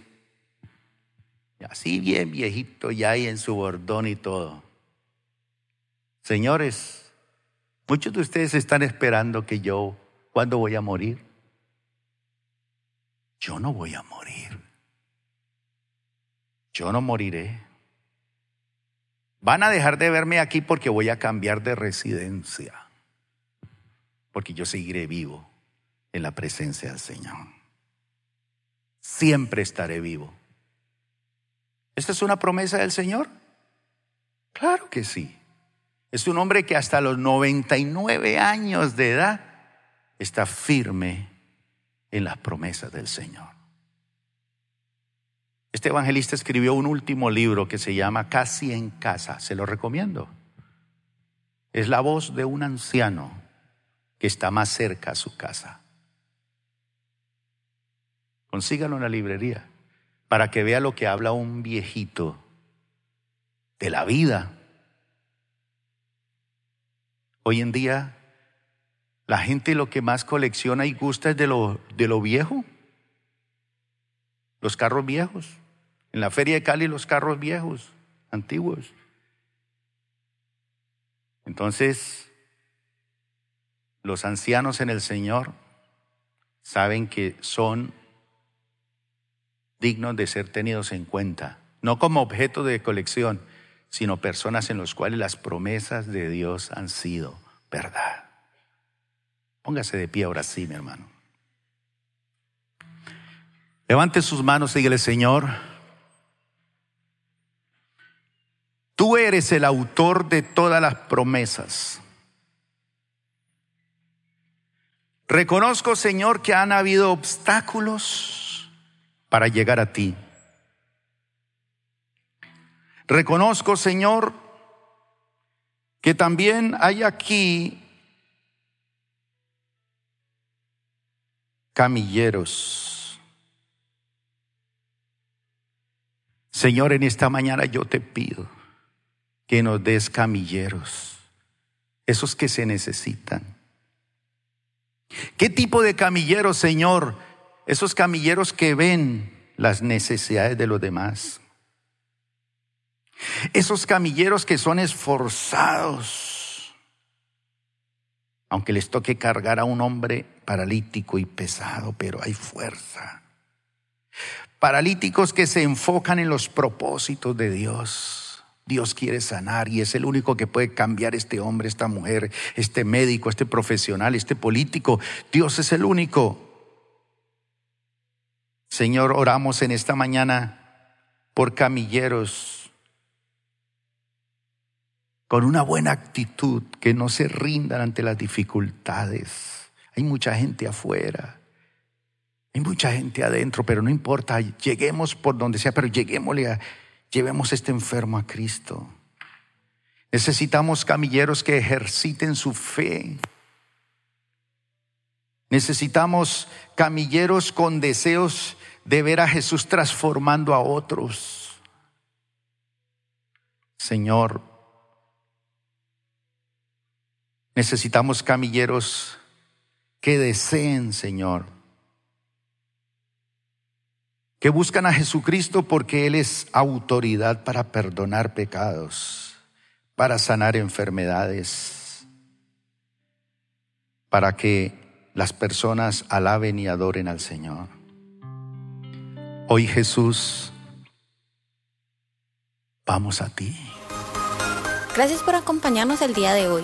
así bien viejito ya ahí en su bordón y todo. Señores, muchos de ustedes están esperando que yo, ¿cuándo voy a morir? Yo no voy a morir. Yo no moriré. Van a dejar de verme aquí porque voy a cambiar de residencia. Porque yo seguiré vivo en la presencia del Señor. Siempre estaré vivo. ¿Esta es una promesa del Señor? Claro que sí. Es un hombre que hasta los 99 años de edad está firme en las promesas del Señor. Este evangelista escribió un último libro que se llama Casi en casa. Se lo recomiendo. Es la voz de un anciano que está más cerca a su casa. Consígalo en la librería para que vea lo que habla un viejito de la vida. Hoy en día la gente lo que más colecciona y gusta es de lo, de lo viejo, los carros viejos. En la feria de Cali los carros viejos, antiguos. Entonces, los ancianos en el Señor saben que son dignos de ser tenidos en cuenta, no como objeto de colección, sino personas en las cuales las promesas de Dios han sido verdad. Póngase de pie ahora sí, mi hermano. Levante sus manos y dígale, Señor, tú eres el autor de todas las promesas. Reconozco, Señor, que han habido obstáculos para llegar a ti. Reconozco, Señor, que también hay aquí camilleros. Señor, en esta mañana yo te pido que nos des camilleros, esos que se necesitan. ¿Qué tipo de camilleros, Señor? esos camilleros que ven las necesidades de los demás. Esos camilleros que son esforzados, aunque les toque cargar a un hombre paralítico y pesado, pero hay fuerza. Paralíticos que se enfocan en los propósitos de Dios. Dios quiere sanar y es el único que puede cambiar este hombre, esta mujer, este médico, este profesional, este político. Dios es el único. Señor, oramos en esta mañana por camilleros con una buena actitud, que no se rindan ante las dificultades. Hay mucha gente afuera, hay mucha gente adentro, pero no importa, lleguemos por donde sea, pero lleguémosle a, llevemos este enfermo a Cristo. Necesitamos camilleros que ejerciten su fe. Necesitamos camilleros con deseos de ver a Jesús transformando a otros. Señor, necesitamos camilleros que deseen, Señor, que buscan a Jesucristo porque Él es autoridad para perdonar pecados, para sanar enfermedades, para que las personas alaben y adoren al Señor. Hoy Jesús, vamos a ti. Gracias por acompañarnos el día de hoy.